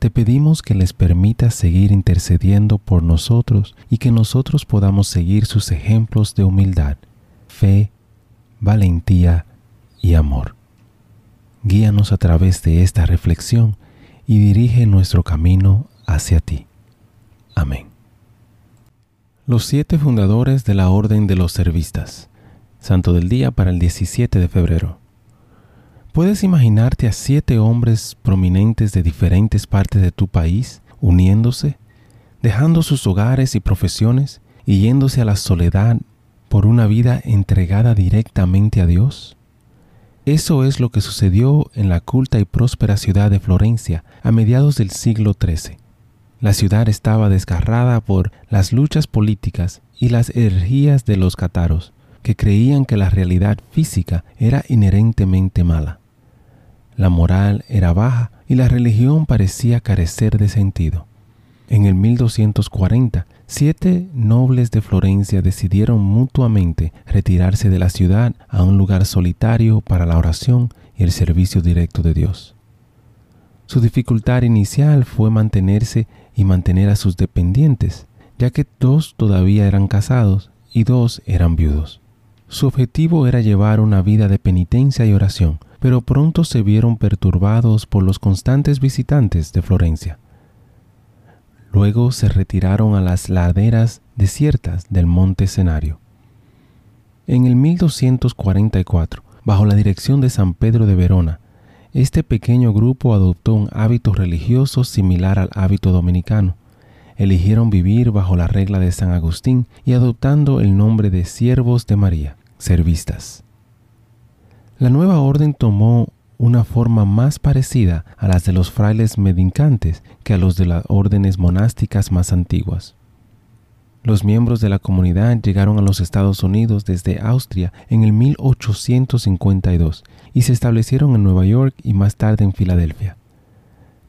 Te pedimos que les permitas seguir intercediendo por nosotros y que nosotros podamos seguir sus ejemplos de humildad, fe, valentía y amor. Guíanos a través de esta reflexión y dirige nuestro camino hacia ti. Amén. Los siete fundadores de la Orden de los Servistas. Santo del Día para el 17 de febrero. ¿Puedes imaginarte a siete hombres prominentes de diferentes partes de tu país uniéndose, dejando sus hogares y profesiones y yéndose a la soledad por una vida entregada directamente a Dios? Eso es lo que sucedió en la culta y próspera ciudad de Florencia a mediados del siglo XIII. La ciudad estaba desgarrada por las luchas políticas y las energías de los cataros, que creían que la realidad física era inherentemente mala. La moral era baja y la religión parecía carecer de sentido. En el 1240, siete nobles de Florencia decidieron mutuamente retirarse de la ciudad a un lugar solitario para la oración y el servicio directo de Dios. Su dificultad inicial fue mantenerse y mantener a sus dependientes, ya que dos todavía eran casados y dos eran viudos. Su objetivo era llevar una vida de penitencia y oración, pero pronto se vieron perturbados por los constantes visitantes de Florencia. Luego se retiraron a las laderas desiertas del monte Escenario. En el 1244, bajo la dirección de San Pedro de Verona, este pequeño grupo adoptó un hábito religioso similar al hábito dominicano. Eligieron vivir bajo la regla de San Agustín y adoptando el nombre de siervos de María, servistas. La nueva orden tomó una forma más parecida a las de los frailes medincantes que a los de las órdenes monásticas más antiguas. Los miembros de la comunidad llegaron a los Estados Unidos desde Austria en el 1852 y se establecieron en Nueva York y más tarde en Filadelfia.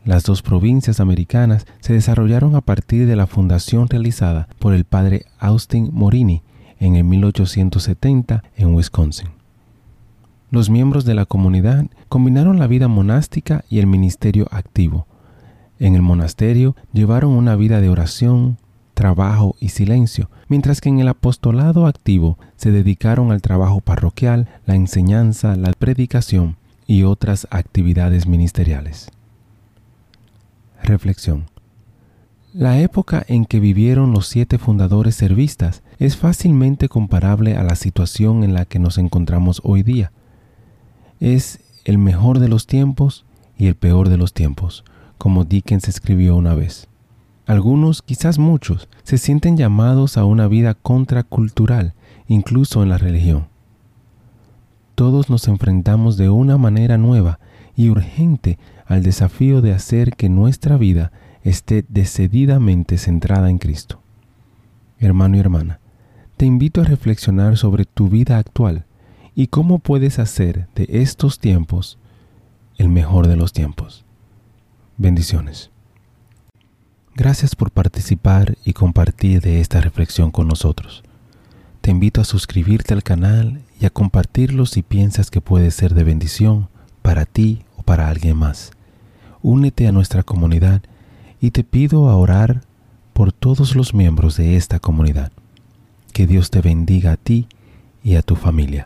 Las dos provincias americanas se desarrollaron a partir de la fundación realizada por el padre Austin Morini en el 1870 en Wisconsin los miembros de la comunidad combinaron la vida monástica y el ministerio activo. En el monasterio llevaron una vida de oración, trabajo y silencio, mientras que en el apostolado activo se dedicaron al trabajo parroquial, la enseñanza, la predicación y otras actividades ministeriales. Reflexión. La época en que vivieron los siete fundadores servistas es fácilmente comparable a la situación en la que nos encontramos hoy día es el mejor de los tiempos y el peor de los tiempos, como Dickens escribió una vez. Algunos, quizás muchos, se sienten llamados a una vida contracultural, incluso en la religión. Todos nos enfrentamos de una manera nueva y urgente al desafío de hacer que nuestra vida esté decididamente centrada en Cristo. Hermano y hermana, te invito a reflexionar sobre tu vida actual y cómo puedes hacer de estos tiempos el mejor de los tiempos. Bendiciones. Gracias por participar y compartir de esta reflexión con nosotros. Te invito a suscribirte al canal y a compartirlo si piensas que puede ser de bendición para ti o para alguien más. Únete a nuestra comunidad y te pido a orar por todos los miembros de esta comunidad. Que Dios te bendiga a ti y a tu familia.